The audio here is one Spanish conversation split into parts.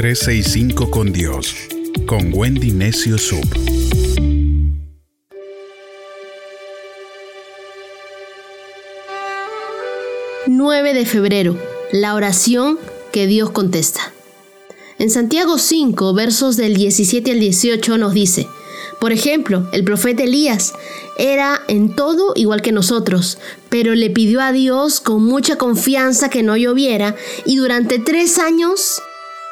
365 con Dios, con Wendy Necio Sub. 9 de febrero, la oración que Dios contesta. En Santiago 5, versos del 17 al 18 nos dice, por ejemplo, el profeta Elías era en todo igual que nosotros, pero le pidió a Dios con mucha confianza que no lloviera y durante tres años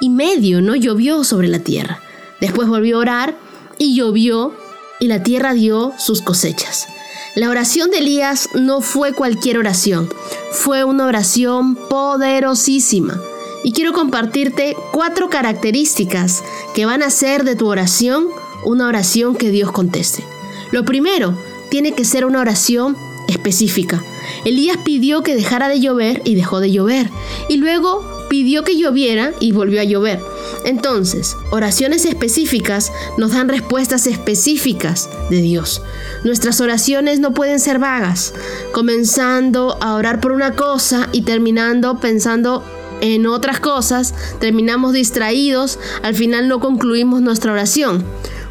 y medio no llovió sobre la tierra. Después volvió a orar y llovió y la tierra dio sus cosechas. La oración de Elías no fue cualquier oración, fue una oración poderosísima. Y quiero compartirte cuatro características que van a hacer de tu oración una oración que Dios conteste. Lo primero, tiene que ser una oración específica. Elías pidió que dejara de llover y dejó de llover. Y luego pidió que lloviera y volvió a llover. Entonces, oraciones específicas nos dan respuestas específicas de Dios. Nuestras oraciones no pueden ser vagas, comenzando a orar por una cosa y terminando pensando en otras cosas, terminamos distraídos, al final no concluimos nuestra oración.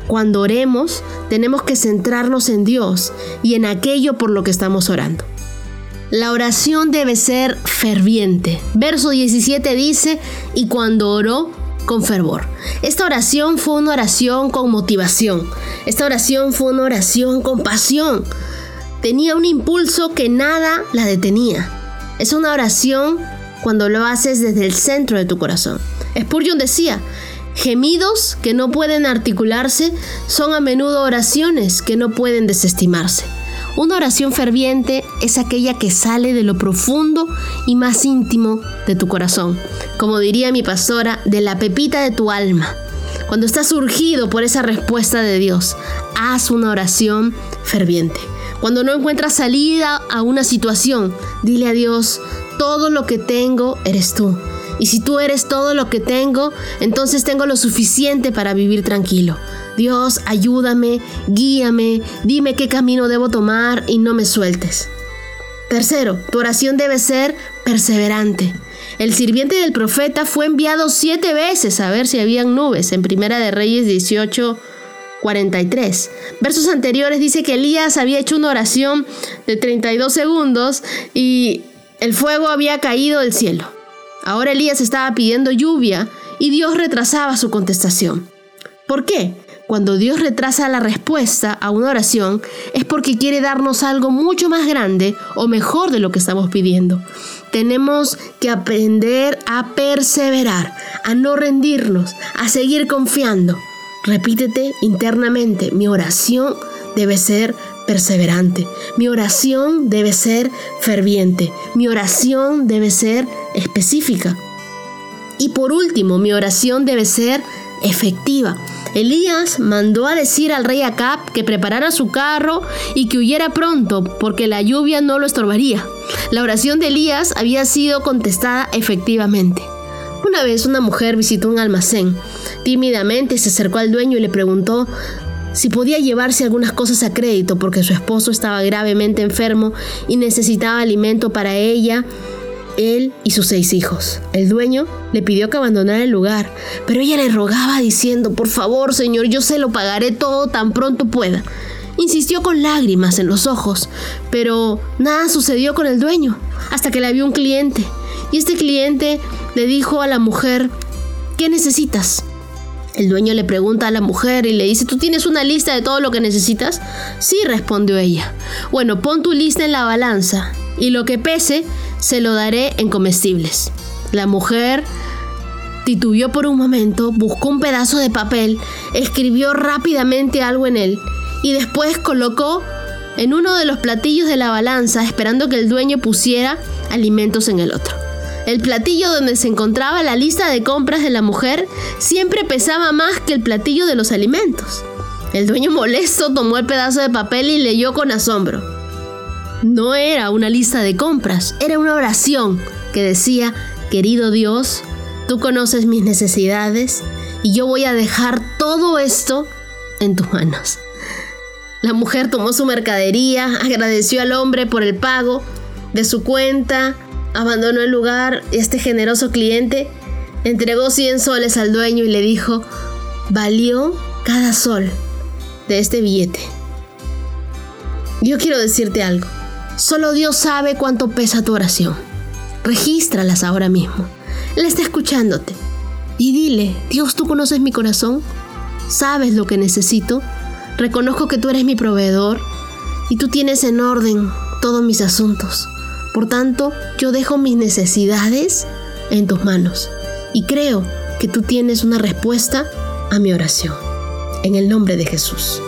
Cuando oremos, tenemos que centrarnos en Dios y en aquello por lo que estamos orando. La oración debe ser ferviente. Verso 17 dice, y cuando oró, con fervor. Esta oración fue una oración con motivación. Esta oración fue una oración con pasión. Tenía un impulso que nada la detenía. Es una oración cuando lo haces desde el centro de tu corazón. Spurgeon decía, gemidos que no pueden articularse son a menudo oraciones que no pueden desestimarse. Una oración ferviente es aquella que sale de lo profundo y más íntimo de tu corazón. Como diría mi pastora, de la pepita de tu alma. Cuando estás surgido por esa respuesta de Dios, haz una oración ferviente. Cuando no encuentras salida a una situación, dile a Dios, todo lo que tengo eres tú. Y si tú eres todo lo que tengo, entonces tengo lo suficiente para vivir tranquilo. Dios, ayúdame, guíame, dime qué camino debo tomar y no me sueltes. Tercero, tu oración debe ser perseverante. El sirviente del profeta fue enviado siete veces a ver si habían nubes en Primera de Reyes 18, 43. Versos anteriores dice que Elías había hecho una oración de 32 segundos y el fuego había caído del cielo. Ahora Elías estaba pidiendo lluvia y Dios retrasaba su contestación. ¿Por qué? Cuando Dios retrasa la respuesta a una oración es porque quiere darnos algo mucho más grande o mejor de lo que estamos pidiendo. Tenemos que aprender a perseverar, a no rendirnos, a seguir confiando. Repítete internamente, mi oración debe ser perseverante, mi oración debe ser ferviente, mi oración debe ser específica. Y por último, mi oración debe ser efectiva. Elías mandó a decir al rey Acab que preparara su carro y que huyera pronto, porque la lluvia no lo estorbaría. La oración de Elías había sido contestada efectivamente. Una vez una mujer visitó un almacén. Tímidamente se acercó al dueño y le preguntó si podía llevarse algunas cosas a crédito porque su esposo estaba gravemente enfermo y necesitaba alimento para ella él y sus seis hijos. El dueño le pidió que abandonara el lugar, pero ella le rogaba diciendo, por favor, señor, yo se lo pagaré todo tan pronto pueda. Insistió con lágrimas en los ojos, pero nada sucedió con el dueño, hasta que la vio un cliente. Y este cliente le dijo a la mujer, ¿qué necesitas? El dueño le pregunta a la mujer y le dice, ¿tú tienes una lista de todo lo que necesitas? Sí, respondió ella. Bueno, pon tu lista en la balanza y lo que pese se lo daré en comestibles. La mujer titubeó por un momento, buscó un pedazo de papel, escribió rápidamente algo en él y después colocó en uno de los platillos de la balanza esperando que el dueño pusiera alimentos en el otro. El platillo donde se encontraba la lista de compras de la mujer siempre pesaba más que el platillo de los alimentos. El dueño molesto tomó el pedazo de papel y leyó con asombro. No era una lista de compras, era una oración que decía, querido Dios, tú conoces mis necesidades y yo voy a dejar todo esto en tus manos. La mujer tomó su mercadería, agradeció al hombre por el pago de su cuenta, abandonó el lugar este generoso cliente entregó 100 soles al dueño y le dijo, valió cada sol de este billete. Yo quiero decirte algo. Solo Dios sabe cuánto pesa tu oración. Regístralas ahora mismo. Él está escuchándote. Y dile, Dios, tú conoces mi corazón. Sabes lo que necesito. Reconozco que tú eres mi proveedor y tú tienes en orden todos mis asuntos. Por tanto, yo dejo mis necesidades en tus manos y creo que tú tienes una respuesta a mi oración. En el nombre de Jesús.